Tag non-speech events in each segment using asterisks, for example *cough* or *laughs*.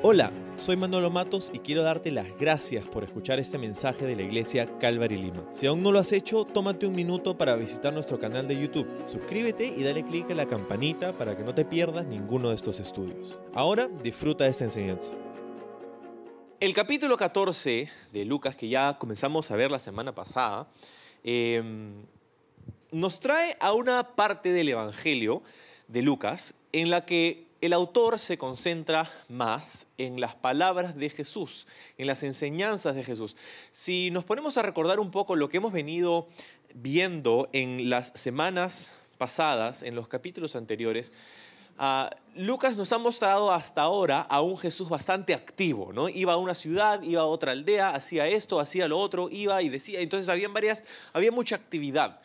Hola, soy Manolo Matos y quiero darte las gracias por escuchar este mensaje de la iglesia Calvary Lima. Si aún no lo has hecho, tómate un minuto para visitar nuestro canal de YouTube. Suscríbete y dale clic a la campanita para que no te pierdas ninguno de estos estudios. Ahora disfruta de esta enseñanza. El capítulo 14 de Lucas, que ya comenzamos a ver la semana pasada, eh, nos trae a una parte del Evangelio de Lucas en la que el autor se concentra más en las palabras de Jesús, en las enseñanzas de Jesús. Si nos ponemos a recordar un poco lo que hemos venido viendo en las semanas pasadas, en los capítulos anteriores, uh, Lucas nos ha mostrado hasta ahora a un Jesús bastante activo, ¿no? Iba a una ciudad, iba a otra aldea, hacía esto, hacía lo otro, iba y decía. Entonces había varias, había mucha actividad.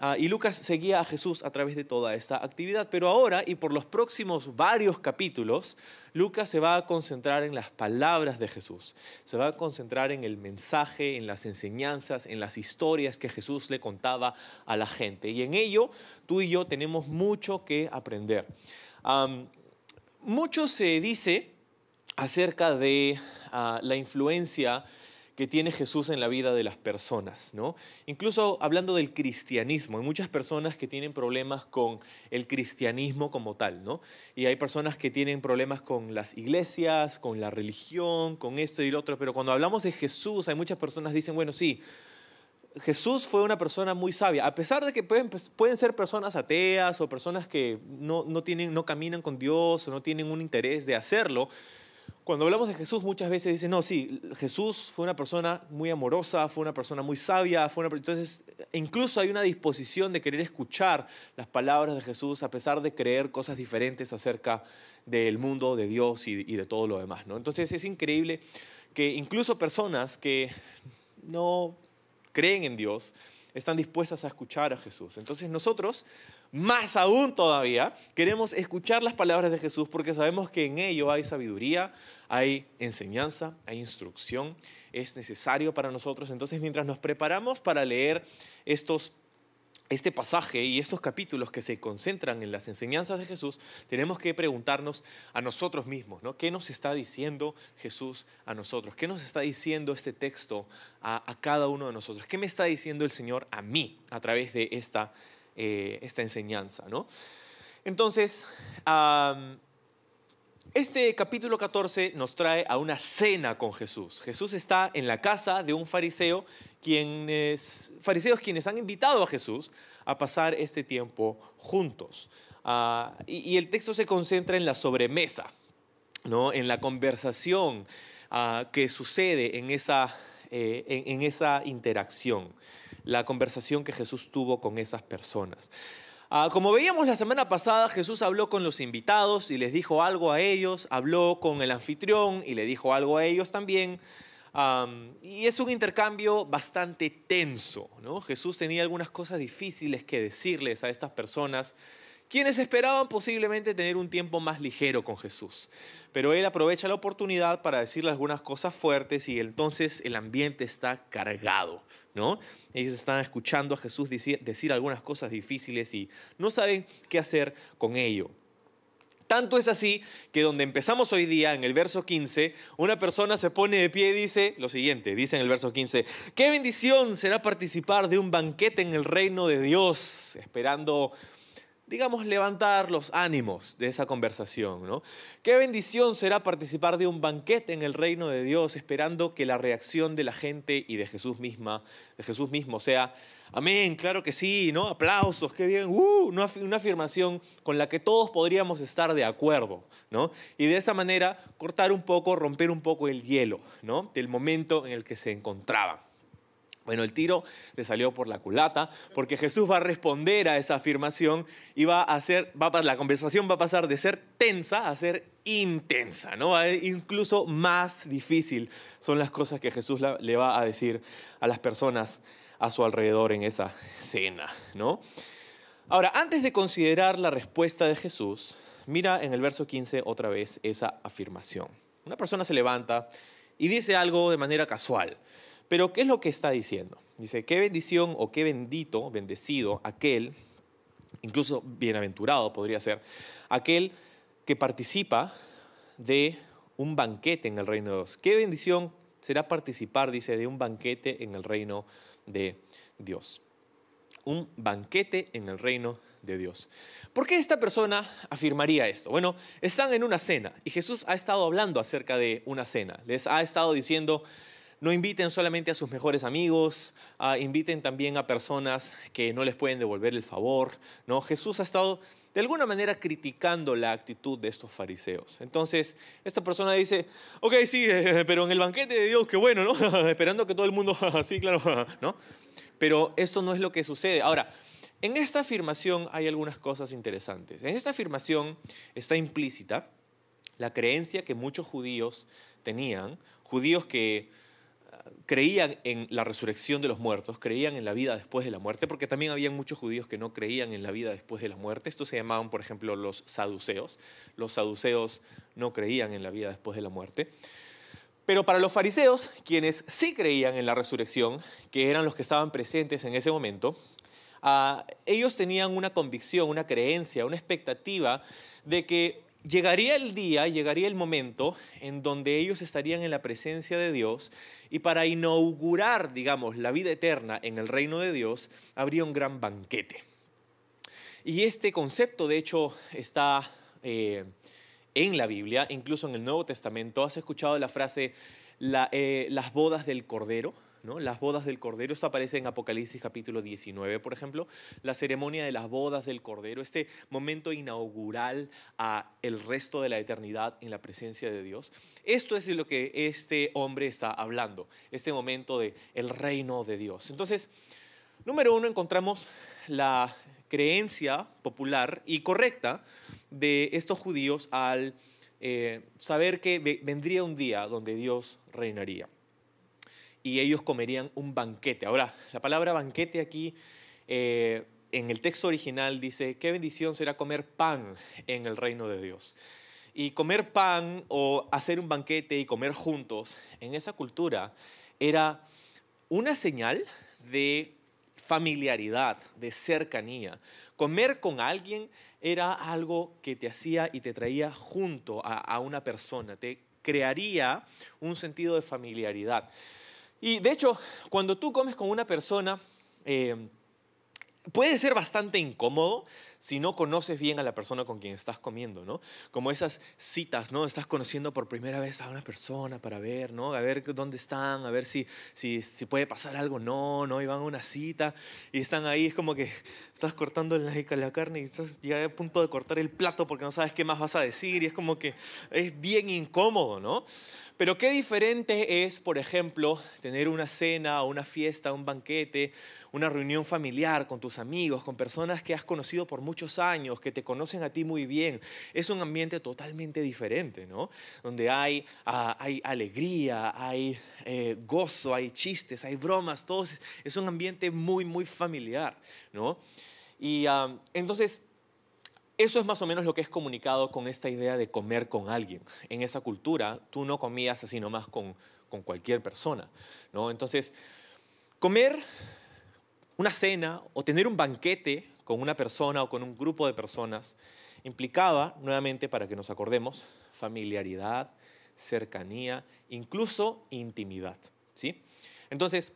Uh, y Lucas seguía a Jesús a través de toda esta actividad. Pero ahora y por los próximos varios capítulos, Lucas se va a concentrar en las palabras de Jesús. Se va a concentrar en el mensaje, en las enseñanzas, en las historias que Jesús le contaba a la gente. Y en ello, tú y yo tenemos mucho que aprender. Mucho se dice acerca de uh, la influencia que tiene Jesús en la vida de las personas, ¿no? Incluso hablando del cristianismo, hay muchas personas que tienen problemas con el cristianismo como tal, ¿no? Y hay personas que tienen problemas con las iglesias, con la religión, con esto y lo otro, pero cuando hablamos de Jesús, hay muchas personas que dicen, bueno, sí, Jesús fue una persona muy sabia, a pesar de que pueden, pueden ser personas ateas o personas que no, no, tienen, no caminan con Dios o no tienen un interés de hacerlo, cuando hablamos de Jesús muchas veces dicen, no, sí, Jesús fue una persona muy amorosa, fue una persona muy sabia, fue una... entonces incluso hay una disposición de querer escuchar las palabras de Jesús a pesar de creer cosas diferentes acerca del mundo, de Dios y, de todo lo demás. ¿no? Entonces es increíble que incluso personas que no creen en Dios están dispuestas a escuchar a Jesús. Entonces nosotros más aún todavía, queremos escuchar las palabras de Jesús porque sabemos que en ello hay sabiduría, hay enseñanza, hay instrucción, es necesario para nosotros. Entonces, mientras nos preparamos para leer estos este pasaje y estos capítulos que se concentran en las enseñanzas de Jesús, tenemos que preguntarnos a nosotros mismos, ¿no? ¿Qué nos está diciendo Jesús a nosotros? ¿Qué nos está diciendo este texto a, a cada uno de nosotros? ¿Qué me está diciendo el Señor a mí a través de esta eh, esta enseñanza. ¿no? Entonces, este capítulo 14 nos trae a una cena con Jesús. Jesús está en la casa de un fariseo, quienes, fariseos quienes han invitado a Jesús a pasar este tiempo juntos. Uh, y, el texto se concentra en la sobremesa, ¿no? en la conversación uh, que sucede en esa, eh, en esa interacción la conversación que Jesús tuvo con esas personas. Ah, como veíamos la semana pasada, Jesús habló con los invitados y les dijo algo a ellos, habló con el anfitrión y le dijo algo a ellos también. Y es un intercambio bastante tenso. ¿no? Jesús tenía algunas cosas difíciles que decirles a estas personas quienes esperaban posiblemente tener un tiempo más ligero con Jesús. Pero él aprovecha la oportunidad para decirle algunas cosas fuertes y entonces el ambiente está cargado, ¿no? Ellos están escuchando a Jesús decir, decir algunas cosas difíciles y no saben qué hacer con ello. Tanto es así que donde empezamos hoy día, en el verso 15, una persona se pone de pie y dice lo siguiente, dice en el verso 15, qué bendición será participar de un banquete en el reino de Dios, esperando digamos, levantar los ánimos de esa conversación. ¿no? Qué bendición será participar de un banquete en el reino de Dios, esperando que la reacción de la gente y de Jesús misma, de Jesús mismo, sea amén, claro que sí, ¿no? Aplausos, qué bien, uh, una, una afirmación con la que todos podríamos estar de acuerdo, ¿no? Y de esa manera cortar un poco, romper un poco el hielo, ¿no? Del momento en el que se encontraban. Bueno, el tiro le salió por la culata, porque Jesús va a responder a esa afirmación y va a hacer, va a, la conversación va a pasar de ser tensa a ser intensa, ¿no? Incluso más difícil son las cosas que Jesús le va a decir a las personas a su alrededor en esa cena, ¿no? Ahora, antes de considerar la respuesta de Jesús, mira en el verso 15 otra vez esa afirmación. Una persona se levanta y dice algo de manera casual. Pero ¿qué es lo que está diciendo? Dice, qué bendición o qué bendito, bendecido aquel, incluso bienaventurado podría ser, aquel que participa de un banquete en el reino de Dios. Qué bendición será participar, dice, de un banquete en el reino de Dios. Un banquete en el reino de Dios. ¿Por qué esta persona afirmaría esto? Bueno, están en una cena y Jesús ha estado hablando acerca de una cena. Les ha estado diciendo, no inviten solamente a sus mejores amigos, ah, inviten también a personas que no les pueden devolver el favor. ¿no? Jesús ha estado de alguna manera criticando la actitud de estos fariseos. Entonces, esta persona dice, ok, sí, *laughs* pero en el banquete de Dios, qué bueno, ¿no? *laughs* Esperando que todo el mundo, *laughs* sí, claro, ¿no? Pero esto no es lo que sucede. Ahora, en esta afirmación hay algunas cosas interesantes. En esta afirmación está implícita la creencia que muchos judíos tenían, judíos que creían en la resurrección de los muertos, creían en la vida después de la muerte, porque también había muchos judíos que no creían en la vida después de la muerte. Estos se llamaban, por ejemplo, los saduceos. Los saduceos no creían en la vida después de la muerte. Pero para los fariseos, quienes sí creían en la resurrección, que eran los que estaban presentes en ese momento, ah, ellos tenían una convicción, una creencia, una expectativa de que llegaría el día, llegaría el momento en donde ellos estarían en la presencia de Dios y para inaugurar, digamos, la vida eterna en el reino de Dios, habría un gran banquete. Y este concepto, de hecho, está eh, en la Biblia, incluso en el Nuevo Testamento. ¿Has escuchado la frase eh, las bodas del Cordero? Las bodas del Cordero, esto aparece en Apocalipsis capítulo 19, por ejemplo, la ceremonia de las bodas del Cordero, este momento inaugural a el resto de la eternidad en la presencia de Dios. Esto es de lo que este hombre está hablando, este momento de el reino de Dios. Entonces, número uno, encontramos la creencia popular y correcta de estos judíos al eh, saber que vendría un día donde Dios reinaría y ellos comerían un banquete. Ahora, la palabra banquete aquí eh, en el texto original dice, qué bendición será comer pan en el reino de Dios. Y comer pan o hacer un banquete y comer juntos en esa cultura era una señal de familiaridad, de cercanía. Comer con alguien era algo que te hacía y te traía junto a una persona, te crearía un sentido de familiaridad. Y de hecho, cuando tú comes con una persona, eh, puede ser bastante incómodo si no conoces bien a la persona con quien estás comiendo, ¿no? Como esas citas, ¿no? Estás conociendo por primera vez a una persona para ver, ¿no? A ver dónde están, a ver si, si, si puede pasar algo, no, ¿no? Y van a una cita y están ahí, es como que estás cortando la, la carne y estás ya a punto de cortar el plato porque no sabes qué más vas a decir y es como que es bien incómodo, ¿no? Pero qué diferente es, por ejemplo, tener una cena una fiesta, un banquete, una reunión familiar con tus amigos, con personas que has conocido por muchos años, que te conocen a ti muy bien. Es un ambiente totalmente diferente, ¿no? Donde hay, ah, hay alegría, hay eh, gozo, hay chistes, hay bromas, todo es un ambiente muy, muy familiar, ¿no? Y ah, entonces eso es más o menos lo que es comunicado con esta idea de comer con alguien. En esa cultura, tú no comías así nomás con, con cualquier persona. ¿no? Entonces, comer una cena o tener un banquete con una persona o con un grupo de personas implicaba, nuevamente para que nos acordemos, familiaridad, cercanía, incluso intimidad. ¿sí? Entonces,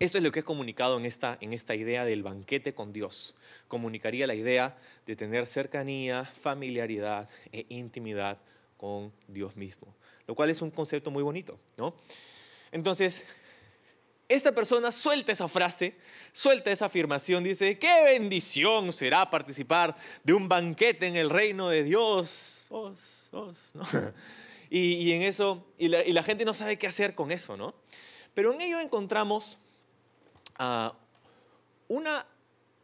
esto es lo que es comunicado en esta, en esta idea del banquete con Dios. Comunicaría la idea de tener cercanía, familiaridad e intimidad con Dios mismo, lo cual es un concepto muy bonito, ¿no? Entonces, esta persona suelta esa frase, suelta esa afirmación, dice, qué bendición será participar de un banquete en el reino de Dios. *laughs* y, en eso, la, y la gente no sabe qué hacer con eso, ¿no? Pero en ello encontramos una,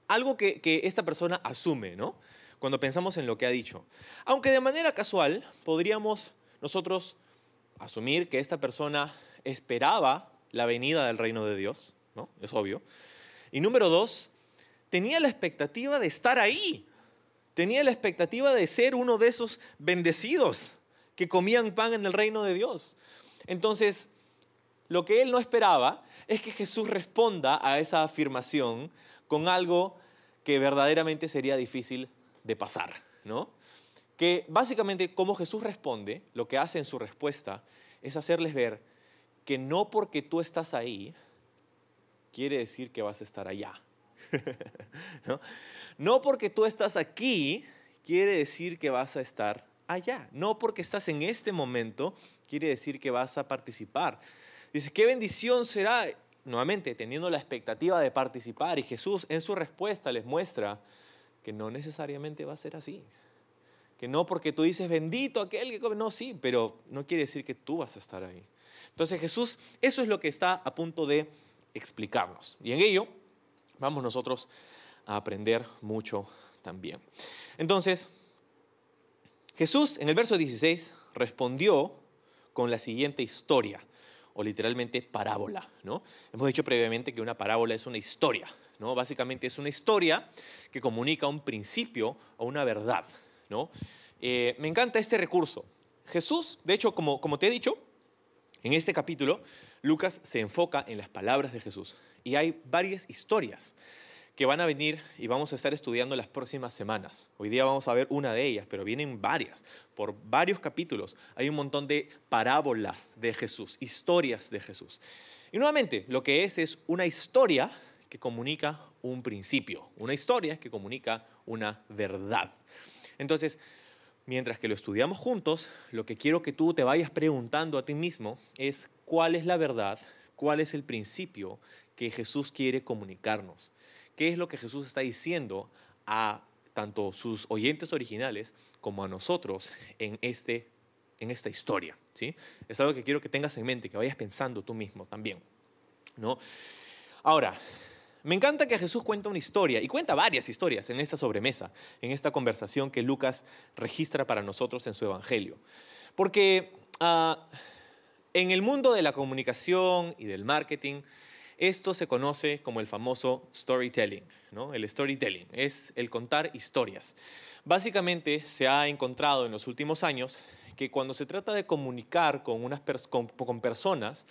algo que, esta persona asume, ¿no? Cuando pensamos en lo que ha dicho. Aunque de manera casual podríamos nosotros asumir que esta persona esperaba la venida del reino de Dios, ¿no? Es obvio. Y número dos, tenía la expectativa de estar ahí. Tenía la expectativa de ser uno de esos bendecidos que comían pan en el reino de Dios. Entonces, lo que él no esperaba es que Jesús responda a esa afirmación con algo que verdaderamente sería difícil de pasar, ¿no? que básicamente como Jesús responde, lo que hace en su respuesta es hacerles ver que no porque tú estás ahí, quiere decir que vas a estar allá. *laughs* ¿No? no porque tú estás aquí, quiere decir que vas a estar allá. No porque estás en este momento, quiere decir que vas a participar. Dice, qué bendición será, nuevamente, teniendo la expectativa de participar. Y Jesús en su respuesta les muestra que no necesariamente va a ser así. Que no porque tú dices, bendito aquel que come, no, sí, pero no quiere decir que tú vas a estar ahí. Entonces Jesús, eso es lo que está a punto de explicarnos. Y en ello vamos nosotros a aprender mucho también. Entonces, Jesús en el verso 16 respondió con la siguiente historia, o literalmente parábola. ¿no? Hemos dicho previamente que una parábola es una historia. ¿no? Básicamente es una historia que comunica un principio o una verdad. ¿no? Eh, me encanta este recurso. Jesús, de hecho, como, como te he dicho, en este capítulo, Lucas se enfoca en las palabras de Jesús. Y hay varias historias que van a venir y vamos a estar estudiando las próximas semanas. Hoy día vamos a ver una de ellas, pero vienen varias, por varios capítulos. Hay un montón de parábolas de Jesús, historias de Jesús. Y nuevamente, lo que es es una historia que comunica un principio, una historia que comunica una verdad. Entonces, mientras que lo estudiamos juntos, lo que quiero que tú te vayas preguntando a ti mismo es cuál es la verdad, cuál es el principio que Jesús quiere comunicarnos qué es lo que Jesús está diciendo a tanto sus oyentes originales como a nosotros en, este, en esta historia. ¿sí? Es algo que quiero que tengas en mente, que vayas pensando tú mismo también. ¿no? Ahora, me encanta que Jesús cuenta una historia, y cuenta varias historias en esta sobremesa, en esta conversación que Lucas registra para nosotros en su Evangelio. Porque ah, en el mundo de la comunicación y del marketing, esto se conoce como el famoso storytelling. ¿no? El storytelling es el contar historias. Básicamente se ha encontrado en los últimos años que cuando se trata de comunicar con, unas con personas,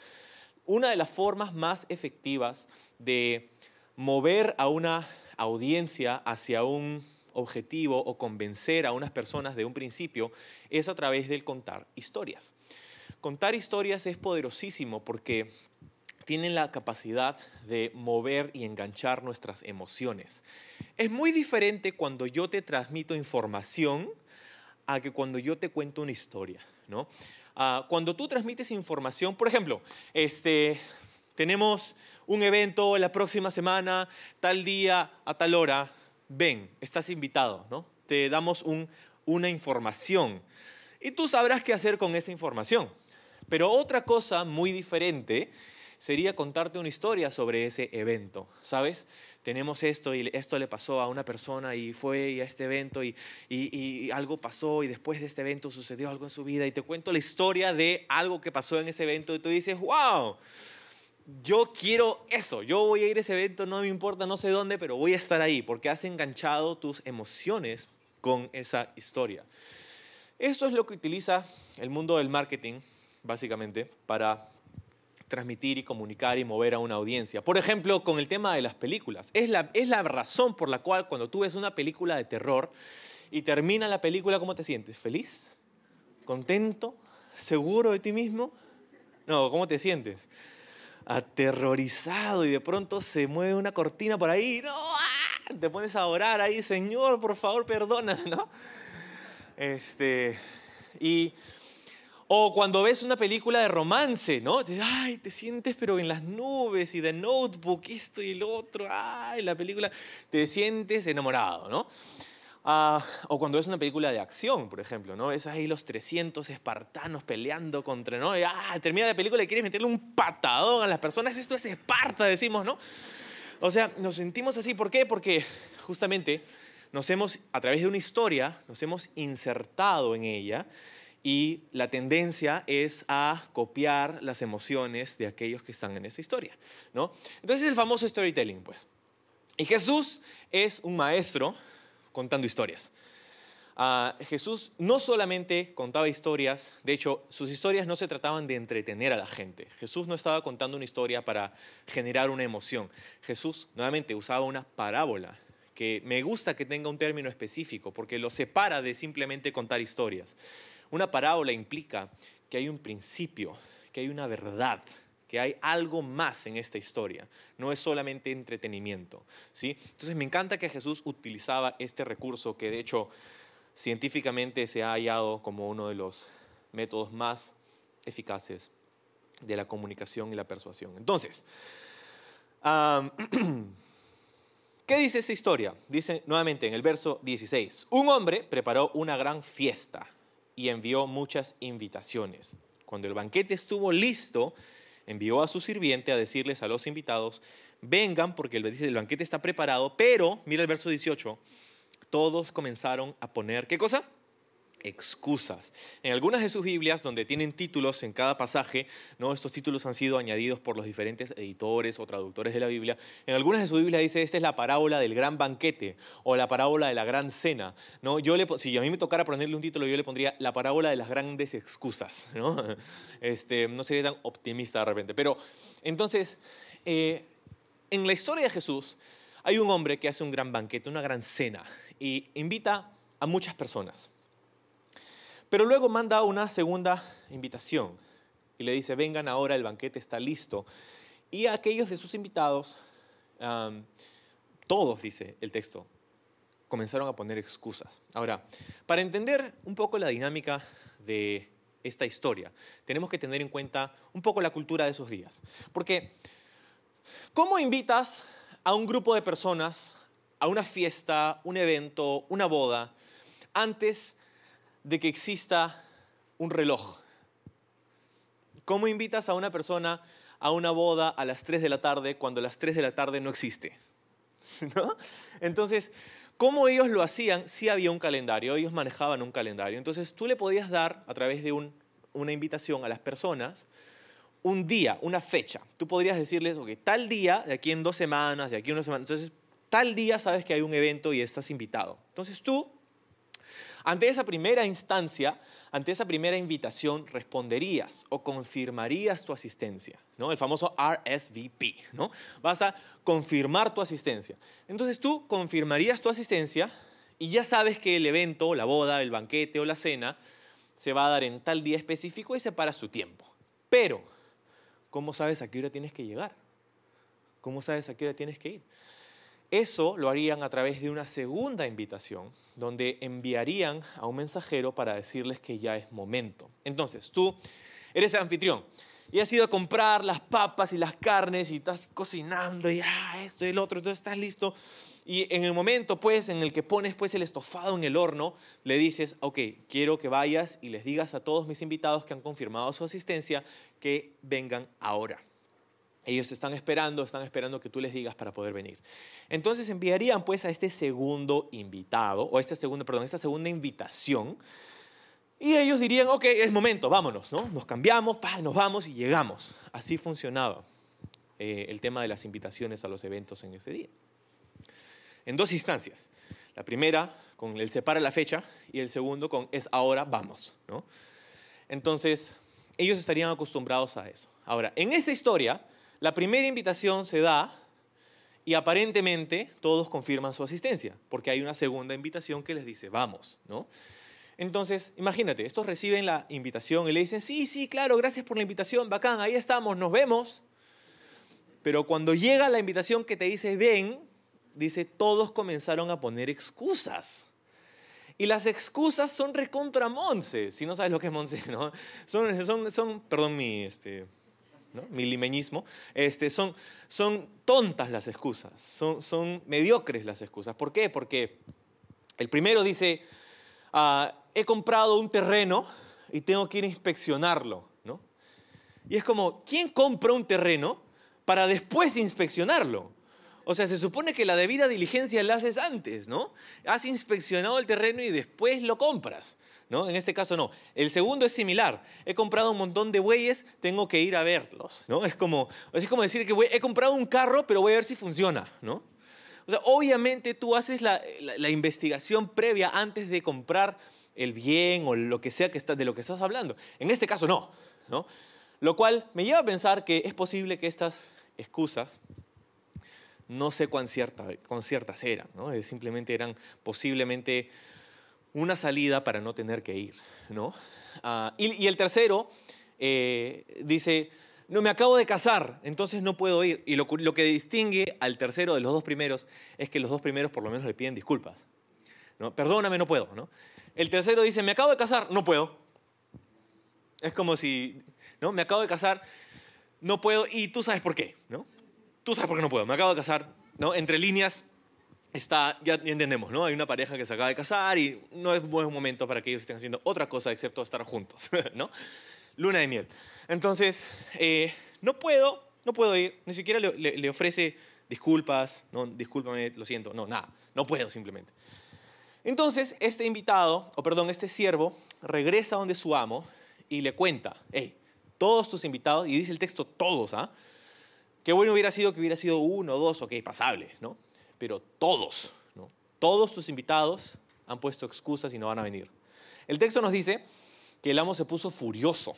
una de las formas más efectivas de mover a una audiencia hacia un objetivo o convencer a unas personas de un principio es a través del contar historias. Contar historias es poderosísimo porque tienen la capacidad de mover y enganchar nuestras emociones. Es muy diferente cuando yo te transmito información a que cuando yo te cuento una historia. ¿no? Ah, cuando tú transmites información, por ejemplo, este, tenemos un evento la próxima semana, tal día, a tal hora, ven, estás invitado, ¿no? te damos un, una información y tú sabrás qué hacer con esa información. Pero otra cosa muy diferente sería contarte una historia sobre ese evento, ¿sabes? Tenemos esto y esto le pasó a una persona y fue a este evento y, y, algo pasó y después de este evento sucedió algo en su vida y te cuento la historia de algo que pasó en ese evento y tú dices, wow, yo quiero eso, yo voy a ir a ese evento, no me importa, no sé dónde, pero voy a estar ahí porque has enganchado tus emociones con esa historia. Esto es lo que utiliza el mundo del marketing, básicamente, para transmitir y comunicar y mover a una audiencia. Por ejemplo, con el tema de las películas. Es la, es la razón por la cual cuando tú ves una película de terror y termina la película, ¿cómo te sientes? ¿Feliz? ¿Contento? ¿Seguro de ti mismo? No, ¿cómo te sientes? Aterrorizado y de pronto se mueve una cortina por ahí. ¡No! ¡Ah! Te pones a orar ahí, Señor, por favor, perdona, ¿no? Este, y o cuando ves una película de romance, ¿no? ay, te sientes pero en las nubes y de notebook, esto y el otro, ay, la película, te sientes enamorado, ¿no? Ah, o cuando ves una película de acción, por ejemplo, ¿no? Ves ahí los 300 espartanos peleando contra, ¿no? ah, termina la película y quieres meterle un patadón a las personas, esto es Esparta, decimos, ¿no? O sea, nos sentimos así, ¿por qué? Porque justamente nos hemos, a través de una historia, nos hemos insertado en ella y la tendencia es a copiar las emociones de aquellos que están en esa historia, ¿no? Entonces es el famoso storytelling, pues. Y Jesús es un maestro contando historias. Ah, Jesús no solamente contaba historias, de hecho, sus historias no se trataban de entretener a la gente. Jesús no estaba contando una historia para generar una emoción. Jesús nuevamente usaba una parábola que me gusta que tenga un término específico porque lo separa de simplemente contar historias. Una parábola implica que hay un principio, que hay una verdad, que hay algo más en esta historia, no es solamente entretenimiento. ¿sí? Entonces me encanta que Jesús utilizaba este recurso que de hecho científicamente se ha hallado como uno de los métodos más eficaces de la comunicación y la persuasión. Entonces, *clears throat* ¿qué dice esta historia? Dice nuevamente en el verso 16, un hombre preparó una gran fiesta y envió muchas invitaciones. Cuando el banquete estuvo listo, envió a su sirviente a decirles a los invitados, vengan porque dice, el banquete está preparado, pero, mira el verso 18, todos comenzaron a poner, ¿qué cosa? Excusas. En algunas de sus Biblias, donde tienen títulos en cada pasaje, ¿no? estos títulos han sido añadidos por los diferentes editores o traductores de la Biblia, en algunas de sus Biblias dice, esta es la parábola del gran banquete o la parábola de la gran cena. ¿no? Yo le, si a mí me tocara ponerle un título, yo le pondría la parábola de las grandes excusas. *laughs* ¿no? Este, no sería tan optimista de repente. Pero entonces, eh, en la historia de Jesús, hay un hombre que hace un gran banquete, una gran cena, y invita a muchas personas. Pero luego manda una segunda invitación y le dice, vengan ahora, el banquete está listo. Y aquellos de sus invitados, todos, dice el texto, comenzaron a poner excusas. Ahora, para entender un poco la dinámica de esta historia, tenemos que tener en cuenta un poco la cultura de esos días. Porque, ¿cómo invitas a un grupo de personas a una fiesta, un evento, una boda, antes de que exista un reloj? ¿Cómo invitas a una persona a una boda a las 3 de la tarde cuando las 3 de la tarde no existe? *laughs* Entonces, ¿cómo ellos lo hacían? Sí había un calendario, ellos manejaban un calendario. Entonces, tú le podías dar a través de una invitación a las personas un día, una fecha. Tú podrías decirles, ok, tal día, de aquí en dos semanas, de aquí en una semana. Entonces, tal día sabes que hay un evento y estás invitado. Entonces, tú ante esa primera instancia, ante esa primera invitación, responderías o confirmarías tu asistencia, ¿no? El famoso RSVP, ¿no? Vas a confirmar tu asistencia. Entonces tú confirmarías tu asistencia y ya sabes que el evento, la boda, el banquete o la cena se va a dar en tal día específico y separas tu tiempo. Pero, ¿cómo sabes a qué hora tienes que llegar? ¿Cómo sabes a qué hora tienes que ir? Eso lo harían a través de una segunda invitación, donde enviarían a un mensajero para decirles que ya es momento. Entonces, tú eres el anfitrión y has ido a comprar las papas y las carnes y estás cocinando y ah, esto y el otro, entonces estás listo. Y en el momento, pues, en el que pones pues el estofado en el horno, le dices, ok, quiero que vayas y les digas a todos mis invitados que han confirmado su asistencia que vengan ahora. Ellos están esperando, están esperando que tú les digas para poder venir. Entonces enviarían pues a este segundo invitado, o esta segunda, perdón, esta segunda invitación, y ellos dirían, ok, es momento, vámonos, ¿no? Nos cambiamos, pa, nos vamos y llegamos. Así funcionaba eh, el tema de las invitaciones a los eventos en ese día. En dos instancias. La primera con el separa la fecha y el segundo con es ahora, vamos, ¿no? Entonces, ellos estarían acostumbrados a eso. Ahora, en esta historia, la primera invitación se da y aparentemente todos confirman su asistencia, porque hay una segunda invitación que les dice, vamos, ¿no? Entonces, imagínate, estos reciben la invitación y le dicen, sí, sí, claro, gracias por la invitación, bacán, ahí estamos, nos vemos. Pero cuando llega la invitación que te dice, ven, dice, todos comenzaron a poner excusas. Y las excusas son recontra Monse, si no sabes lo que es Monse, ¿no? Son, son, son perdón mi, este, mi limeñismo, este, son, son tontas las excusas, son, son mediocres las excusas. ¿Por qué? Porque el primero dice, ah, he comprado un terreno y tengo que ir a inspeccionarlo. ¿no? Y es como, ¿quién compra un terreno para después inspeccionarlo? O sea, se supone que la debida diligencia la haces antes, ¿no? Has inspeccionado el terreno y después lo compras. ¿no? En este caso no. El segundo es similar. He comprado un montón de bueyes, tengo que ir a verlos, ¿no? Es como, es como decir que he comprado un carro, pero voy a ver si funciona, ¿no? O sea, obviamente tú haces la, investigación previa antes de comprar el bien o lo que sea que está, de lo que estás hablando. En este caso no, ¿no? Lo cual me lleva a pensar que es posible que estas excusas no sé cuán, cierta, cuán ciertas eran, simplemente eran posiblemente una salida para no tener que ir. Ah, y, el tercero eh, dice, no, me acabo de casar, entonces no puedo ir. Y lo, que distingue al tercero de los dos primeros es que los dos primeros por lo menos le piden disculpas. Perdóname, no puedo. El tercero dice, me acabo de casar, no puedo. Es como si, ¿no? Me acabo de casar, no puedo, y tú sabes por qué, ¿no? Tú sabes por qué no puedo, me acabo de casar, ¿no? Entre líneas está, ya entendemos, ¿no? Hay una pareja que se acaba de casar y no es buen momento para que ellos estén haciendo otra cosa excepto estar juntos, *laughs* ¿no? Luna de miel. Entonces, eh, no puedo, no puedo ir, ni siquiera le, le ofrece disculpas, no, discúlpame, lo siento, no, nada, no puedo simplemente. Entonces, este invitado, o perdón, este siervo, regresa donde su amo y le cuenta, hey, todos tus invitados, y dice el texto todos, ¿ah? Qué bueno hubiera sido que hubiera sido uno, dos, ok, pasable, ¿no? Pero todos, ¿no? Todos tus invitados han puesto excusas y no van a venir. El texto nos dice que el amo se puso furioso.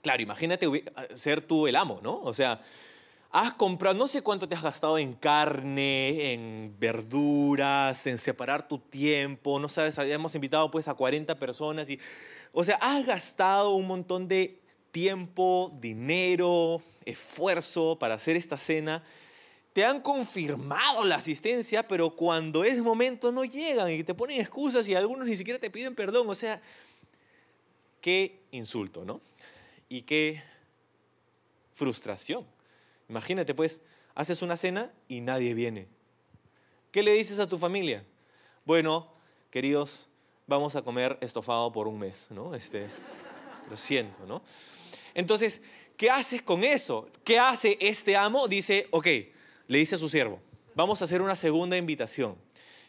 Claro, imagínate ser tú el amo, ¿no? O sea, has comprado, no sé cuánto te has gastado en carne, en verduras, en separar tu tiempo, no sabes, habíamos invitado pues a 40 personas y, o sea, has gastado un montón de tiempo, dinero, esfuerzo para hacer esta cena. Te han confirmado la asistencia, pero cuando es momento no llegan y te ponen excusas y algunos ni siquiera te piden perdón. O sea, qué insulto, ¿no? Y qué frustración. Imagínate, pues, haces una cena y nadie viene. ¿Qué le dices a tu familia? Bueno, queridos, vamos a comer estofado por un mes, ¿no? Este, lo siento, ¿no? Entonces, ¿qué haces con eso? ¿Qué hace este amo? Dice, ok, le dice a su siervo, vamos a hacer una segunda invitación.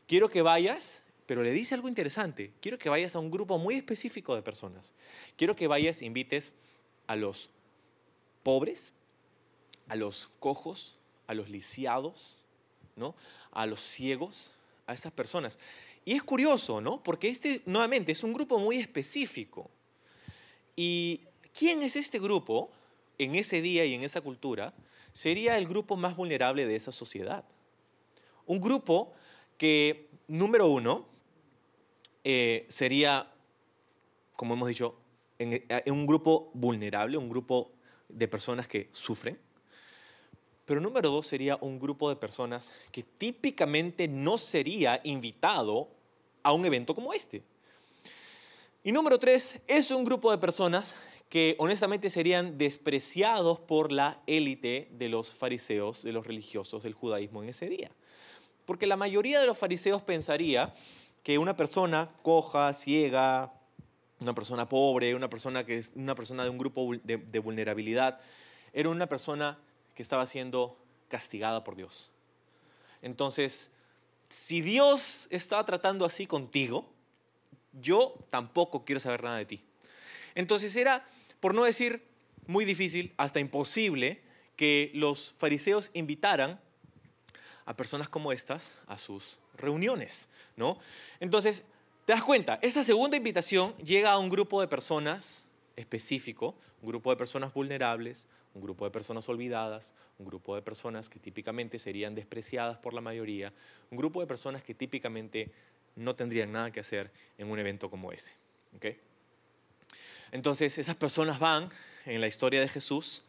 Quiero que vayas, pero le dice algo interesante. Quiero que vayas a un grupo muy específico de personas. Quiero que vayas, invites a los pobres, a los cojos, a los lisiados, ¿no? a los ciegos, a estas personas. Y es curioso, ¿no? Porque este, nuevamente, es un grupo muy específico. ¿Y quién es este grupo en ese día y en esa cultura? Sería el grupo más vulnerable de esa sociedad. Un grupo que, número uno, eh, sería, como hemos dicho, en un grupo vulnerable, un grupo de personas que sufren, pero número dos sería un grupo de personas que típicamente no sería invitado a un evento como este. Y número tres es un grupo de personas que honestamente serían despreciados por la élite de los fariseos, de los religiosos del judaísmo en ese día. Porque la mayoría de los fariseos pensaría que una persona coja, ciega, una persona pobre, una persona que es una persona de un grupo de, vulnerabilidad, era una persona que estaba siendo castigada por Dios. Entonces, si Dios está tratando así contigo, yo tampoco quiero saber nada de ti. Entonces era, por no decir muy difícil, hasta imposible, que los fariseos invitaran a personas como estas a sus reuniones, ¿no? Entonces, te das cuenta, esta segunda invitación llega a un grupo de personas específico, un grupo de personas vulnerables, un grupo de personas olvidadas, un grupo de personas que típicamente serían despreciadas por la mayoría, un grupo de personas que típicamente no tendrían nada que hacer en un evento como ese. Entonces esas personas van en la historia de Jesús,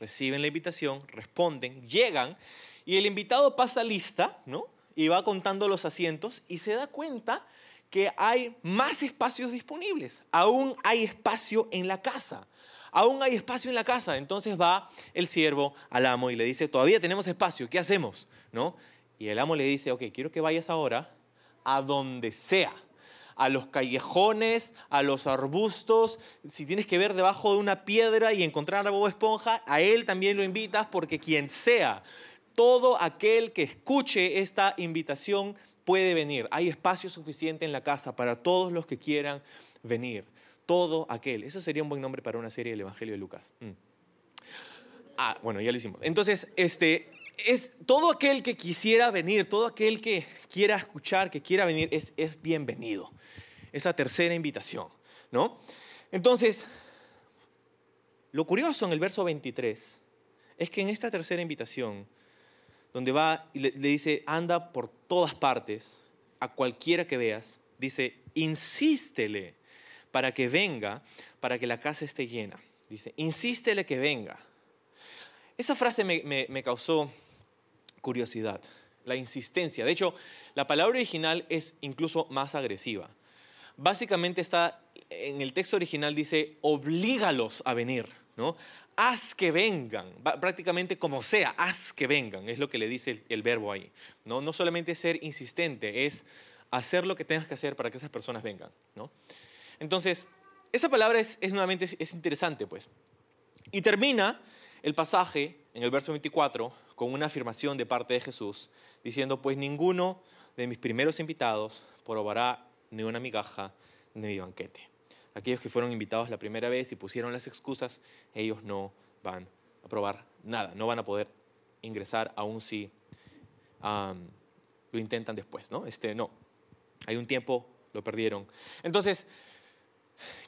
reciben la invitación, responden, llegan y el invitado pasa lista, ¿no? Y va contando los asientos y se da cuenta que hay más espacios disponibles. Aún hay espacio en la casa aún hay espacio en la casa. Entonces va el siervo al amo y le dice, todavía tenemos espacio, ¿qué hacemos? ¿No? Y el amo le dice, ok, quiero que vayas ahora a donde sea, a los callejones, a los arbustos, si tienes que ver debajo de una piedra y encontrar a Bob Esponja, a él también lo invitas porque quien sea, todo aquel que escuche esta invitación puede venir. Hay espacio suficiente en la casa para todos los que quieran venir todo aquel. Eso sería un buen nombre para una serie del Evangelio de Lucas. Mm. Ah, bueno, ya lo hicimos. Entonces, este, es todo aquel que quisiera venir, todo aquel que quiera escuchar, que quiera venir, es, bienvenido. Esa tercera invitación, ¿no? Entonces, lo curioso en el verso 23 es que en esta tercera invitación donde va y le, dice, anda por todas partes, a cualquiera que veas, dice, insístele para que venga, para que la casa esté llena. Dice, insístele que venga. Esa frase me causó curiosidad, la insistencia. De hecho, la palabra original es incluso más agresiva. Básicamente está, en el texto original dice, oblígalos a venir, ¿no? Haz que vengan, prácticamente como sea, haz que vengan, es lo que le dice el, verbo ahí. ¿no? no solamente ser insistente, es hacer lo que tengas que hacer para que esas personas vengan. ¿no? Entonces, esa palabra es, nuevamente es interesante, pues. Y termina el pasaje en el verso 24 con una afirmación de parte de Jesús, diciendo, pues ninguno de mis primeros invitados probará ni una migaja ni mi banquete. Aquellos que fueron invitados la primera vez y pusieron las excusas, ellos no van a probar nada, no van a poder ingresar aún si lo intentan después, ¿no? Este, no, hay un tiempo, lo perdieron. Entonces,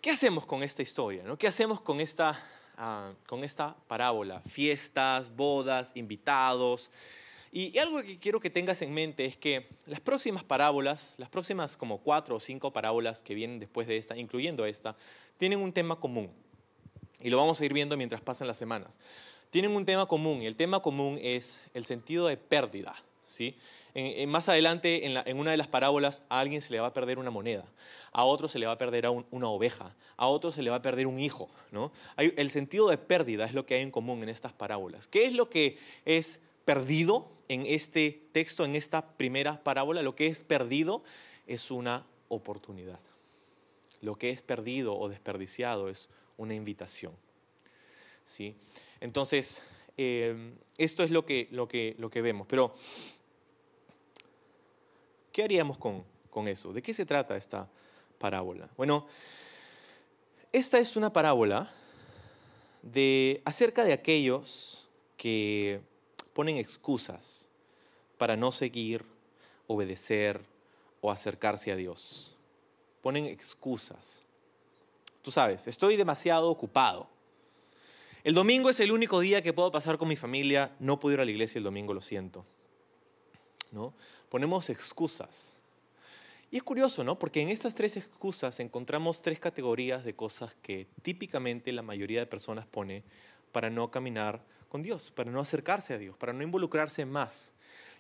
¿qué hacemos con esta historia? ¿Qué hacemos con esta, ah, con esta parábola? Fiestas, bodas, invitados, y, algo que quiero que tengas en mente es que las próximas parábolas, las próximas como cuatro o cinco parábolas que vienen después de esta, incluyendo esta, tienen un tema común. Y lo vamos a ir viendo mientras pasan las semanas. Tienen un tema común y el tema común es el sentido de pérdida. Más adelante, en, una de las parábolas, a alguien se le va a perder una moneda, a otro se le va a perder una oveja, a otro se le va a perder un hijo. ¿no? el sentido de pérdida es lo que hay en común en estas parábolas. ¿Qué es lo que es perdido en este texto, en esta primera parábola, lo que es perdido es una oportunidad. Lo que es perdido o desperdiciado es una invitación. ¿Sí? Entonces, eh, esto es lo que, lo, que, lo que vemos. Pero, ¿qué haríamos con, con eso? ¿De qué se trata esta parábola? Bueno, esta es una parábola de, acerca de aquellos que ponen excusas para no seguir, obedecer o acercarse a Dios. Ponen excusas. Tú sabes, estoy demasiado ocupado. El domingo es el único día que puedo pasar con mi familia. No puedo ir a la iglesia el domingo, lo siento. ¿No? Ponemos excusas. Y es curioso, ¿no? Porque en estas tres excusas encontramos tres categorías de cosas que típicamente la mayoría de personas pone para no caminar con Dios, para no acercarse a Dios, para no involucrarse más.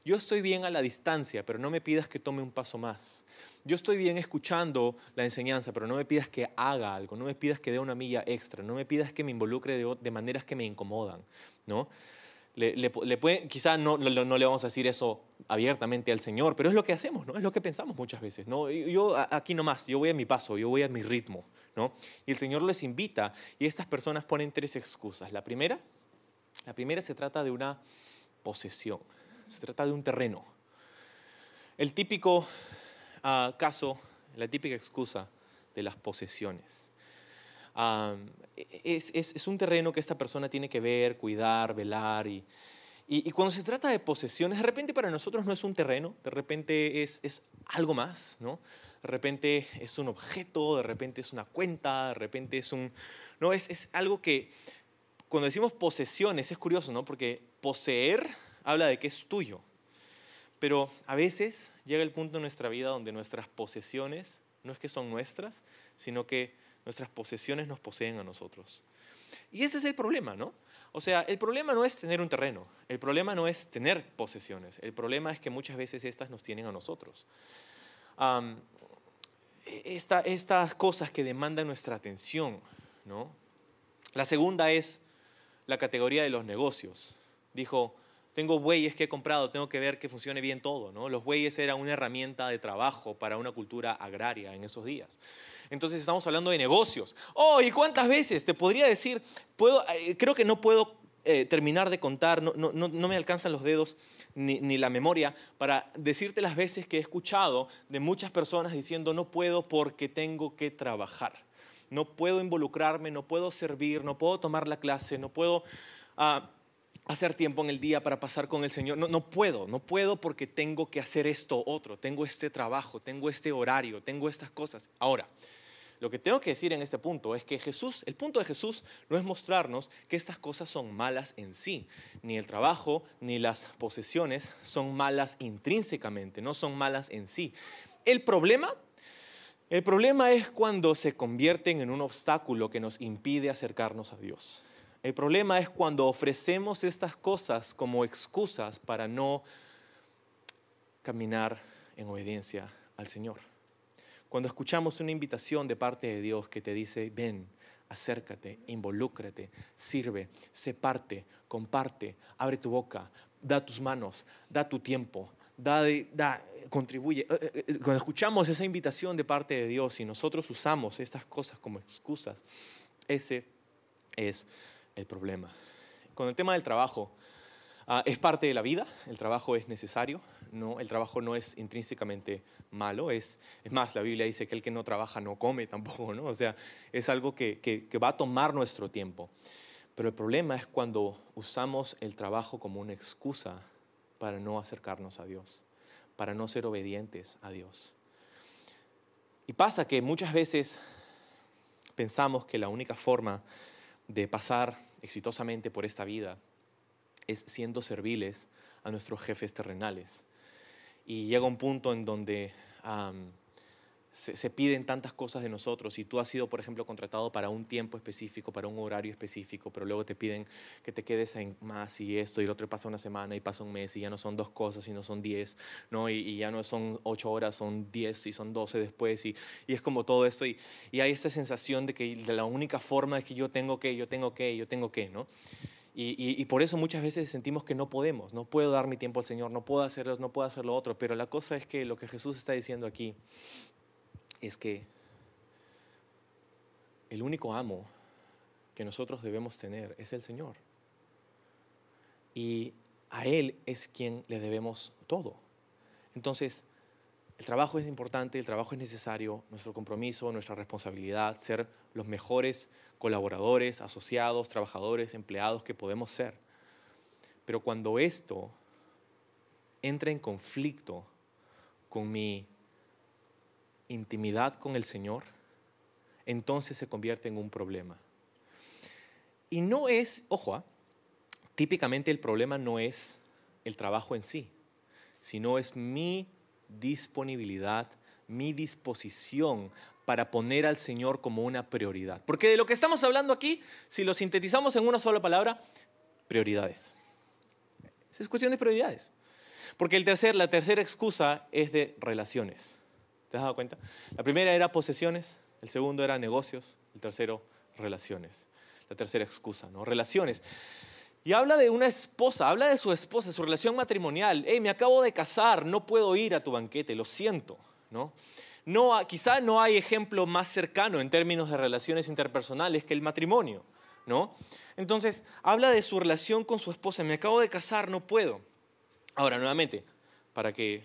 Yo estoy bien a la distancia, pero no me pidas que tome un paso más. Yo estoy bien escuchando la enseñanza, pero no me pidas que haga algo, no me pidas que dé una milla extra, no me pidas que me involucre de, maneras que me incomodan, ¿no? Le, le, quizá no, no, le vamos a decir eso abiertamente al Señor, pero es lo que hacemos, ¿no? Es lo que pensamos muchas veces, ¿no? Yo aquí nomás, yo voy a mi paso, yo voy a mi ritmo, ¿no? Y el Señor les invita y estas personas ponen tres excusas. La primera, la primera se trata de una posesión, se trata de un terreno. El típico ah, caso, la típica excusa de las posesiones. Es, un terreno que esta persona tiene que ver, cuidar, velar y, cuando se trata de posesiones, de repente para nosotros no es un terreno, de repente es, es algo más, ¿no? De repente es un objeto, de repente es una cuenta, de repente es un... No, es, es algo que cuando decimos posesiones, es curioso, ¿no? Porque poseer habla de que es tuyo. Pero a veces llega el punto en nuestra vida donde nuestras posesiones no es que son nuestras, sino que nuestras posesiones nos poseen a nosotros. Y ese es el problema, ¿no? O sea, el problema no es tener un terreno, el problema no es tener posesiones, el problema es que muchas veces estas nos tienen a nosotros. estas cosas que demandan nuestra atención, ¿no? La segunda es la categoría de los negocios. Dijo, tengo bueyes que he comprado, tengo que ver que funcione bien todo. ¿no? Los bueyes eran una herramienta de trabajo para una cultura agraria en esos días. Entonces estamos hablando de negocios. Oh, ¿y cuántas veces? Te podría decir, puedo, eh, creo que no puedo eh, terminar de contar, no, no, no, me alcanzan los dedos ni, la memoria para decirte las veces que he escuchado de muchas personas diciendo no puedo porque tengo que trabajar no puedo involucrarme, no puedo servir, no puedo tomar la clase, no puedo ah, hacer tiempo en el día para pasar con el Señor. No, no puedo, no puedo porque tengo que hacer esto otro, tengo este trabajo, tengo este horario, tengo estas cosas. Ahora, lo que tengo que decir en este punto es que Jesús, el punto de Jesús no es mostrarnos que estas cosas son malas en sí. Ni el trabajo ni las posesiones son malas intrínsecamente, no son malas en sí. El problema, el problema es cuando se convierten en un obstáculo que nos impide acercarnos a Dios. El problema es cuando ofrecemos estas cosas como excusas para no caminar en obediencia al Señor. Cuando escuchamos una invitación de parte de Dios que te dice, ven, acércate, involúcrate, sirve, se parte, comparte, abre tu boca, da tus manos, da tu tiempo, da contribuye. Eh, eh, eh, cuando escuchamos esa invitación de parte de Dios y nosotros usamos estas cosas como excusas, ese es el problema. Con el tema del trabajo, ah, es parte de la vida, el trabajo es necesario, ¿no? el trabajo no es intrínsecamente malo, es, es más, la Biblia dice que el que no trabaja no come tampoco, ¿no? o sea, es algo que, que va a tomar nuestro tiempo. Pero el problema es cuando usamos el trabajo como una excusa para no acercarnos a Dios, para no ser obedientes a Dios. Y pasa que muchas veces pensamos que la única forma de pasar exitosamente por esta vida es siendo serviles a nuestros jefes terrenales. Y llega un punto en donde se, piden tantas cosas de nosotros y tú has sido, por ejemplo, contratado para un tiempo específico, para un horario específico, pero luego te piden que te quedes en más y esto y el otro pasa una semana y pasa un mes y ya no son dos cosas y no son diez, ¿no? Y, ya no son ocho horas, son diez y son doce después y, y es como todo esto y, y, hay esta sensación de que la única forma es que yo tengo que, yo tengo que, yo tengo que, ¿no? Y, y, por eso muchas veces sentimos que no podemos, no puedo dar mi tiempo al Señor, no puedo hacerlo, no puedo hacer lo otro, pero la cosa es que lo que Jesús está diciendo aquí es que el único amo que nosotros debemos tener es el Señor. Y a Él es quien le debemos todo. Entonces, el trabajo es importante, el trabajo es necesario, nuestro compromiso, nuestra responsabilidad, ser los mejores colaboradores, asociados, trabajadores, empleados que podemos ser. Pero cuando esto entra en conflicto con mi intimidad con el Señor, entonces se convierte en un problema. Y no es, ojo, ¿ah? típicamente el problema no es el trabajo en sí, sino es mi disponibilidad, mi disposición para poner al Señor como una prioridad. Porque de lo que estamos hablando aquí, si lo sintetizamos en una sola palabra, prioridades. Es cuestión de prioridades. Porque el tercer, la tercera excusa es de relaciones. ¿Te has dado cuenta? La primera era posesiones, el segundo era negocios, el tercero relaciones. La tercera excusa, ¿no? Relaciones. Y habla de una esposa, habla de su esposa, su relación matrimonial. Hey, me acabo de casar, no puedo ir a tu banquete, lo siento, ¿no? No, quizá no hay ejemplo más cercano en términos de relaciones interpersonales que el matrimonio, ¿no? Entonces, habla de su relación con su esposa, me acabo de casar, no puedo. Ahora, nuevamente, para que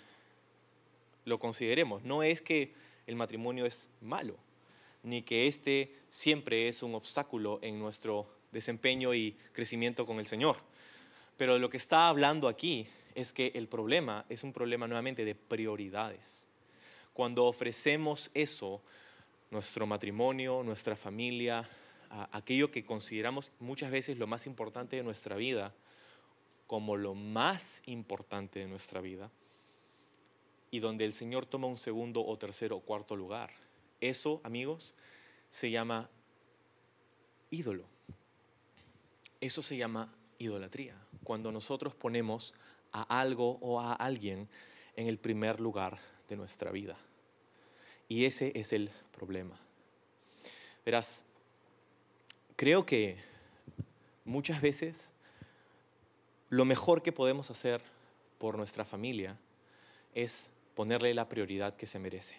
lo consideremos. No es que el matrimonio es malo, ni que este siempre es un obstáculo en nuestro desempeño y crecimiento con el Señor. Pero lo que está hablando aquí es que el problema es un problema nuevamente de prioridades. Cuando ofrecemos eso, nuestro matrimonio, nuestra familia, aquello que consideramos muchas veces lo más importante de nuestra vida, como lo más importante de nuestra vida, y donde el Señor toma un segundo o tercero o cuarto lugar. Eso, amigos, se llama ídolo. Eso se llama idolatría. Cuando nosotros ponemos a algo o a alguien en el primer lugar de nuestra vida. Y ese es el problema. Verás, creo que muchas veces lo mejor que podemos hacer por nuestra familia es ponerle la prioridad que se merece.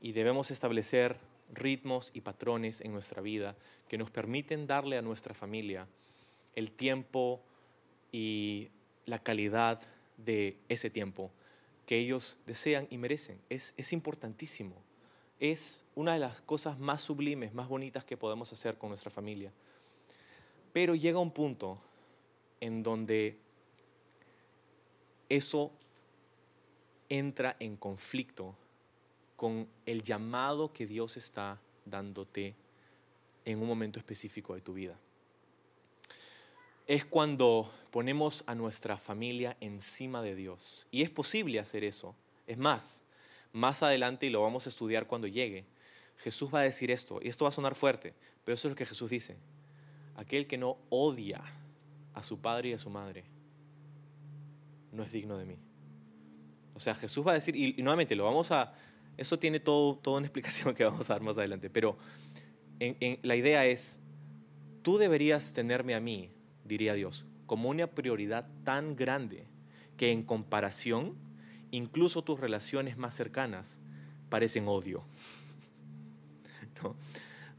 Y debemos establecer ritmos y patrones en nuestra vida que nos permiten darle a nuestra familia el tiempo y la calidad de ese tiempo que ellos desean y merecen. Es, es importantísimo. Es una de las cosas más sublimes, más bonitas que podemos hacer con nuestra familia. Pero llega un punto en donde eso entra en conflicto con el llamado que Dios está dándote en un momento específico de tu vida. Es cuando ponemos a nuestra familia encima de Dios. Y es posible hacer eso. Es más, más adelante, y lo vamos a estudiar cuando llegue, Jesús va a decir esto, y esto va a sonar fuerte, pero eso es lo que Jesús dice. Aquel que no odia a su padre y a su madre no es digno de mí. O sea, Jesús va a decir, y, nuevamente lo vamos a, eso tiene todo, toda una *laughs* explicación que vamos a dar más adelante, pero la idea es, tú deberías tenerme a mí, diría Dios, como una prioridad tan grande que en comparación, incluso tus relaciones más cercanas parecen odio. *laughs* ¿No?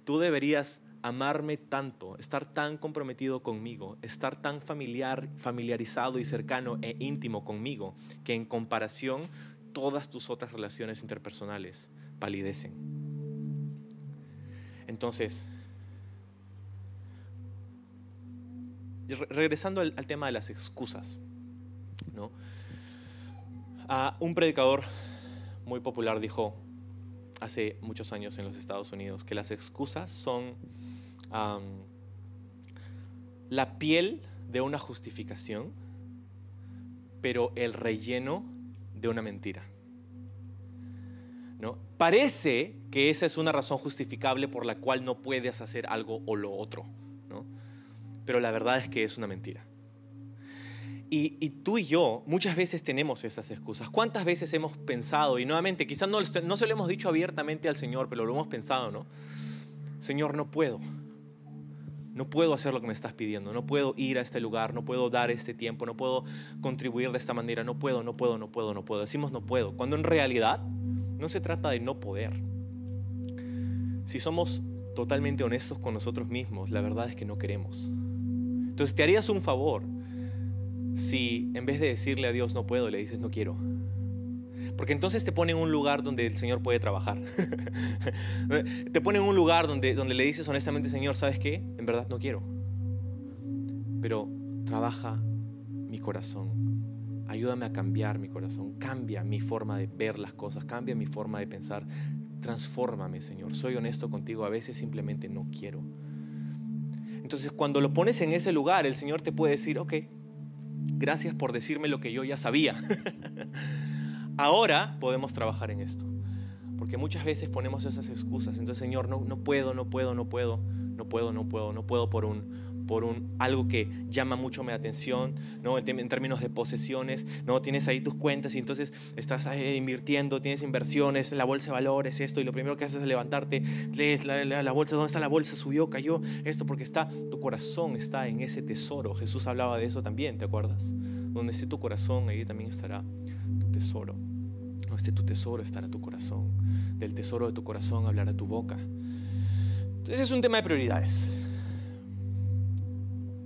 Tú deberías amarme tanto, estar tan comprometido conmigo, estar tan familiar, familiarizado y cercano e íntimo conmigo, que en comparación todas tus otras relaciones interpersonales palidecen. Entonces, regresando al, tema de las excusas, ¿no? A un predicador muy popular dijo hace muchos años en los Estados Unidos que las excusas son la piel de una justificación, pero el relleno de una mentira. ¿No? Parece que esa es una razón justificable por la cual no puedes hacer algo o lo otro, ¿no? pero la verdad es que es una mentira. Y, tú y yo muchas veces tenemos esas excusas. ¿Cuántas veces hemos pensado, y nuevamente, quizás no, no se lo hemos dicho abiertamente al Señor, pero lo hemos pensado, ¿no? Señor, no puedo no puedo hacer lo que me estás pidiendo, no puedo ir a este lugar, no puedo dar este tiempo, no puedo contribuir de esta manera, no puedo, no puedo, no puedo, no puedo. Decimos no puedo, cuando en realidad no se trata de no poder. Si somos totalmente honestos con nosotros mismos, la verdad es que no queremos. Entonces te harías un favor si en vez de decirle a Dios no puedo, le dices no quiero. Porque entonces te pone en un lugar donde el Señor puede trabajar. *laughs* te pone en un lugar donde, donde le dices honestamente, Señor, ¿sabes qué? En verdad no quiero. Pero trabaja mi corazón. Ayúdame a cambiar mi corazón. Cambia mi forma de ver las cosas. Cambia mi forma de pensar. Transfórmame, Señor. Soy honesto contigo. A veces simplemente no quiero. Entonces, cuando lo pones en ese lugar, el Señor te puede decir, ok, gracias por decirme lo que yo ya sabía. *laughs* Ahora podemos trabajar en esto. Porque muchas veces ponemos esas excusas. Entonces, Señor, no, no puedo, no puedo, no puedo, no puedo, no puedo, no puedo por un, por un algo que llama mucho mi atención, ¿no? en términos de posesiones, ¿no? tienes ahí tus cuentas y entonces estás invirtiendo, tienes inversiones, la bolsa de valores, esto, y lo primero que haces es levantarte, lees la, la, bolsa, ¿dónde está la bolsa? Subió, cayó, esto porque está, tu corazón está en ese tesoro. Jesús hablaba de eso también, ¿te acuerdas? Donde esté tu corazón, ahí también estará tesoro. Esté tu tesoro, estará tu corazón. Del tesoro de tu corazón hablará tu boca. Entonces es un tema de prioridades.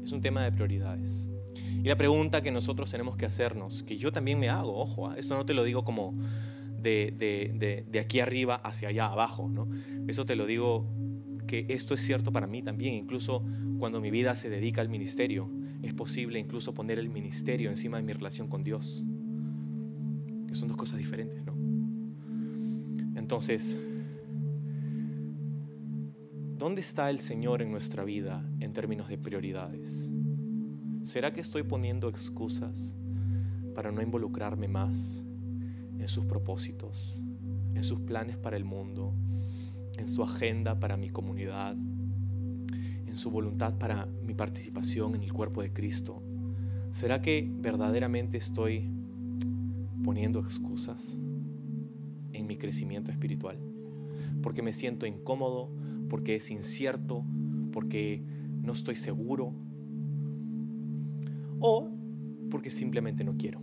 Es un tema de prioridades. Y la pregunta que nosotros tenemos que hacernos, que yo también me hago, ojo, ¿ah? esto no te lo digo como de, de, de, aquí arriba hacia allá abajo, ¿no? Eso te lo digo que esto es cierto para mí también, incluso cuando mi vida se dedica al ministerio, es posible incluso poner el ministerio encima de mi relación con Dios que son dos cosas diferentes, ¿no? Entonces, ¿dónde está el Señor en nuestra vida en términos de prioridades? ¿Será que estoy poniendo excusas para no involucrarme más en sus propósitos, en sus planes para el mundo, en su agenda para mi comunidad, en su voluntad para mi participación en el cuerpo de Cristo? ¿Será que verdaderamente estoy poniendo excusas en mi crecimiento espiritual. Porque me siento incómodo, porque es incierto, porque no estoy seguro. O porque simplemente no quiero.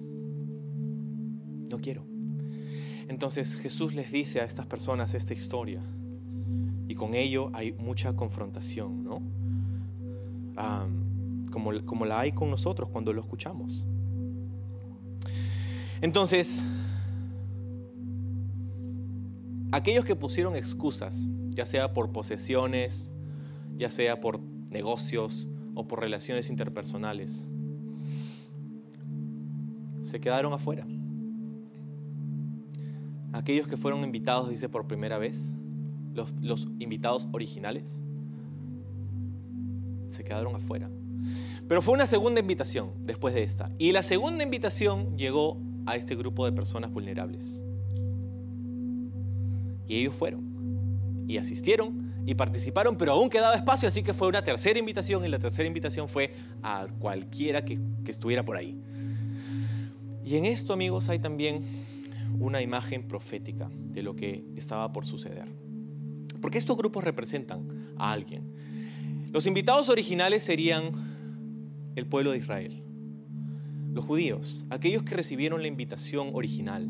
No quiero. Entonces Jesús les dice a estas personas esta historia. Y con ello hay mucha confrontación, ¿no? como, como la hay con nosotros cuando lo escuchamos. Entonces, aquellos que pusieron excusas, ya sea por posesiones, ya sea por negocios o por relaciones interpersonales, se quedaron afuera. aquellos que fueron invitados, dice, por primera vez, los, invitados originales, se quedaron afuera. Pero fue una segunda invitación después de esta. Y la segunda invitación llegó a este grupo de personas vulnerables. Y ellos fueron. Y asistieron y participaron, pero aún quedaba espacio, así que fue una tercera invitación y la tercera invitación fue a cualquiera que, estuviera por ahí. Y en esto, amigos, hay también una imagen profética de lo que estaba por suceder. Porque estos grupos representan a alguien. Los invitados originales serían el pueblo de Israel, los judíos, aquellos que recibieron la invitación original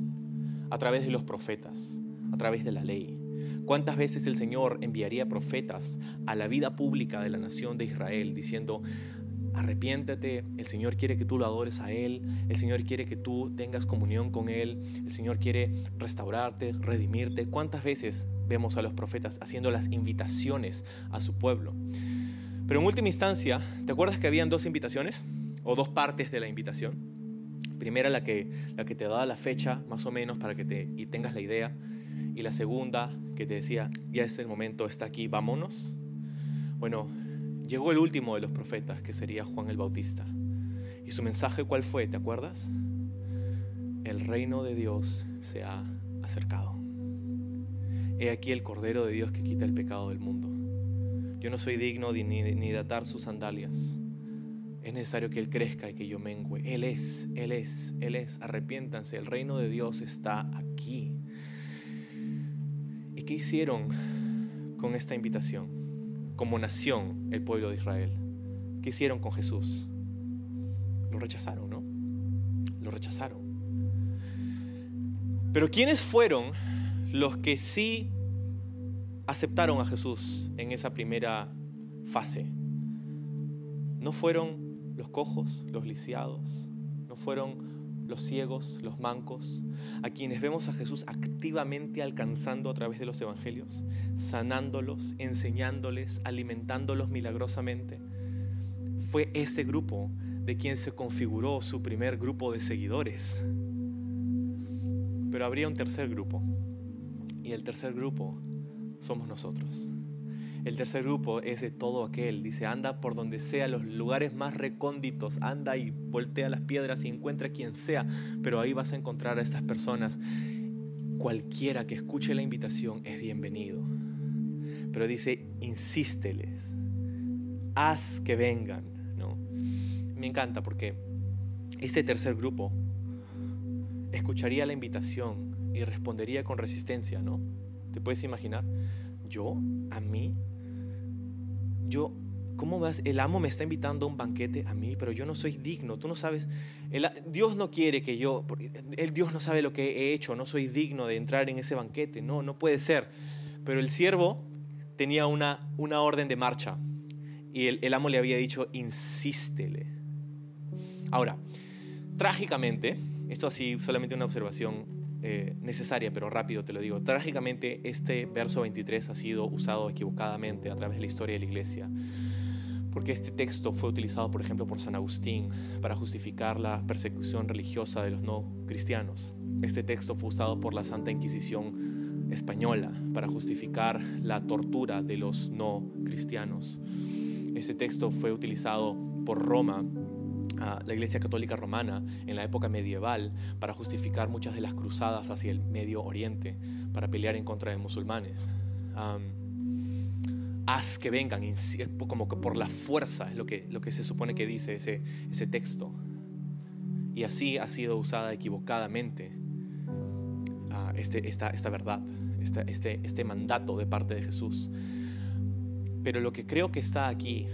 a través de los profetas, a través de la ley. ¿Cuántas veces el Señor enviaría profetas a la vida pública de la nación de Israel diciendo, arrepiéntete, el Señor quiere que tú lo adores a Él, el Señor quiere que tú tengas comunión con Él, el Señor quiere restaurarte, redimirte. ¿Cuántas veces vemos a los profetas haciendo las invitaciones a su pueblo? Pero en última instancia, ¿te acuerdas que habían dos invitaciones? O dos partes de la invitación. Primera la que, la que te daba la fecha, más o menos, para que te, tengas la idea. Y la segunda que te decía, ya es el momento, está aquí, vámonos. Bueno, llegó el último de los profetas, que sería Juan el Bautista. ¿Y su mensaje cuál fue? ¿Te acuerdas? El reino de Dios se ha acercado. He aquí el Cordero de Dios que quita el pecado del mundo. Yo no soy digno ni, ni de atar sus sandalias. Es necesario que Él crezca y que yo mengüe. Él es, Él es, Él es. Arrepiéntanse, el reino de Dios está aquí. ¿Y qué hicieron con esta invitación? Como nación, el pueblo de Israel. ¿Qué hicieron con Jesús? Lo rechazaron, ¿no? Lo rechazaron. Pero ¿quiénes fueron los que sí aceptaron a Jesús en esa primera fase. No fueron los cojos, los lisiados, no fueron los ciegos, los mancos, a quienes vemos a Jesús activamente alcanzando a través de los evangelios, sanándolos, enseñándoles, alimentándolos milagrosamente. Fue ese grupo de quien se configuró su primer grupo de seguidores. Pero habría un tercer grupo. Y el tercer grupo somos nosotros. El tercer grupo es de todo aquel. Dice, anda por donde sea, los lugares más recónditos. Anda y voltea las piedras y encuentra quien sea. Pero ahí vas a encontrar a estas personas. Cualquiera que escuche la invitación es bienvenido. Pero dice, insísteles. Haz que vengan. ¿no? Me encanta porque este tercer grupo escucharía la invitación y respondería con resistencia, ¿no? ¿Te puedes imaginar? Yo, a mí, yo, ¿cómo vas? El amo me está invitando a un banquete a mí, pero yo no soy digno. Tú no sabes, Dios no quiere que yo, el Dios no sabe lo que he hecho, no soy digno de entrar en ese banquete. No, no puede ser. Pero el siervo tenía una, una orden de marcha y el, el amo le había dicho, insístele. Ahora, trágicamente, esto así, solamente una observación eh, necesaria, pero rápido te lo digo. Trágicamente, este verso 23 ha sido usado equivocadamente a través de la historia de la iglesia. Porque este texto fue utilizado, por ejemplo, por San Agustín para justificar la persecución religiosa de los no cristianos. Este texto fue usado por la Santa Inquisición española para justificar la tortura de los no cristianos. Este texto fue utilizado por Roma la Iglesia Católica Romana en la época medieval para justificar muchas de las cruzadas hacia el Medio Oriente, para pelear en contra de musulmanes. haz que vengan, como que por la fuerza, es lo que, lo que se supone que dice ese, ese texto. Y así ha sido usada equivocadamente uh, esta, esta verdad, este, este mandato de parte de Jesús. Pero lo que creo que está aquí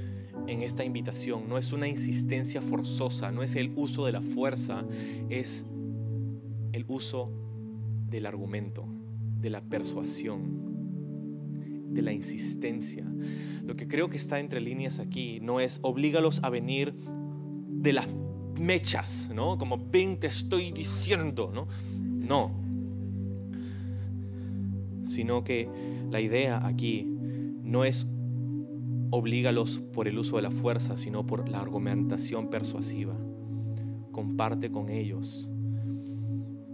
en esta invitación no es una insistencia forzosa, no es el uso de la fuerza, es el uso del argumento, de la persuasión, de la insistencia. Lo que creo que está entre líneas aquí no es oblígalos a venir de las mechas, ¿no? Como ven te estoy diciendo, ¿no? No. Sino que la idea aquí no es oblígalos por el uso de la fuerza, sino por la argumentación persuasiva. Comparte con ellos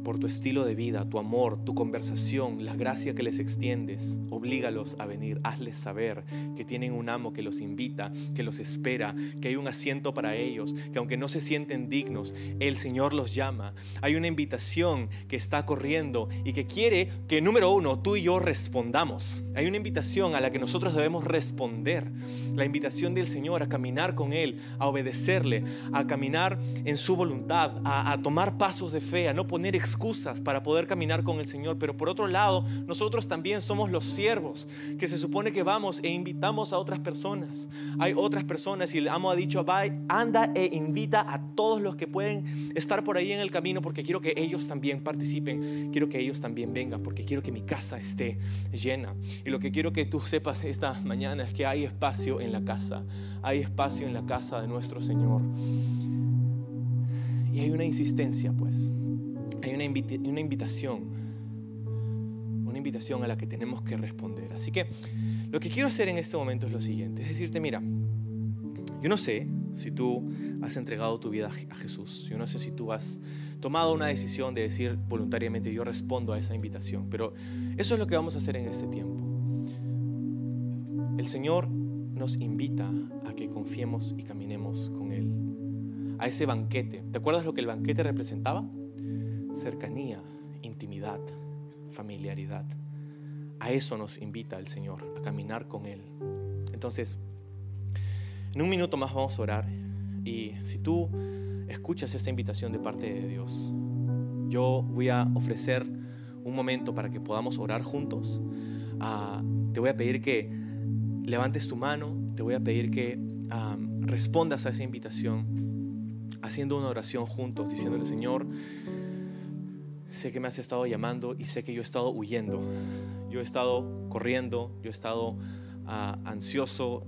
por tu estilo de vida, tu amor, tu conversación, la gracia que les extiendes. Oblígalos a venir, hazles saber que tienen un amo que los invita, que los espera, que hay un asiento para ellos, que aunque no se sienten dignos, el Señor los llama. Hay una invitación que está corriendo y que quiere que, número uno, tú y yo respondamos. Hay una invitación a la que nosotros debemos responder. La invitación del Señor a caminar con Él, a obedecerle, a caminar en su voluntad, a, a tomar pasos de fe, a no poner excusas para poder caminar con el Señor. Pero por otro lado, nosotros también somos los siervos que se supone que vamos e invitamos a otras personas. Hay otras personas y el amo ha dicho, anda e invita a todos los que pueden estar por ahí en el camino porque quiero que ellos también participen, quiero que ellos también vengan porque quiero que mi casa esté llena. Y lo que quiero que tú sepas esta mañana es que hay espacio en la casa, hay espacio en la casa de nuestro Señor. Y hay una insistencia, pues hay una, invitación, una invitación a la que tenemos que responder. Así que lo que quiero hacer en este momento es lo siguiente, es decirte, mira, yo no sé si tú has entregado tu vida a Jesús, yo no sé si tú has tomado una decisión de decir voluntariamente yo respondo a esa invitación, pero eso es lo que vamos a hacer en este tiempo. El Señor nos invita a que confiemos y caminemos con Él, a ese banquete. ¿Te acuerdas lo que el banquete representaba? Cercanía, intimidad, familiaridad. A eso nos invita el Señor, a caminar con Él. Entonces, en un minuto más vamos a orar y si tú escuchas esta invitación de parte de Dios, yo voy a ofrecer un momento para que podamos orar juntos. Ah, te voy a pedir que levantes tu mano, te voy a pedir que respondas a esa invitación haciendo una oración juntos, diciéndole, Señor, sé que me has estado llamando y sé que yo he estado huyendo. Yo he estado corriendo, yo he estado ah, ansioso,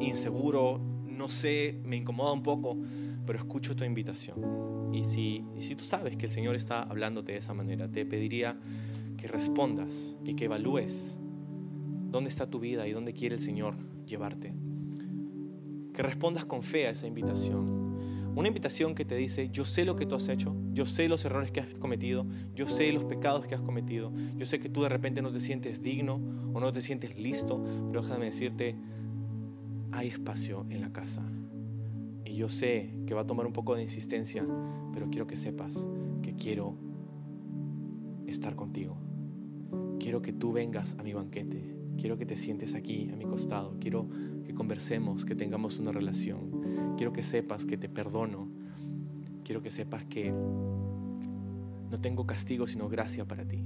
inseguro, no sé, me incomoda un poco, pero escucho tu invitación. Y si, y si tú sabes que el Señor está hablándote de esa manera, te pediría que respondas y que evalúes dónde está tu vida y dónde quiere el Señor llevarte. Que respondas con fe a esa invitación una invitación que te dice, yo sé lo que tú has hecho, yo sé los errores que has cometido, yo sé los pecados que has cometido, yo sé que tú de repente no te sientes digno o no te sientes listo, pero déjame decirte, hay espacio en la casa. Y yo sé que va a tomar un poco de insistencia, pero quiero que sepas que quiero estar contigo. Quiero que tú vengas a mi banquete. Quiero que te sientes aquí a mi costado. Quiero conversemos, que tengamos una relación. Quiero que sepas que te perdono. Quiero que sepas que no tengo castigo, sino gracia para ti.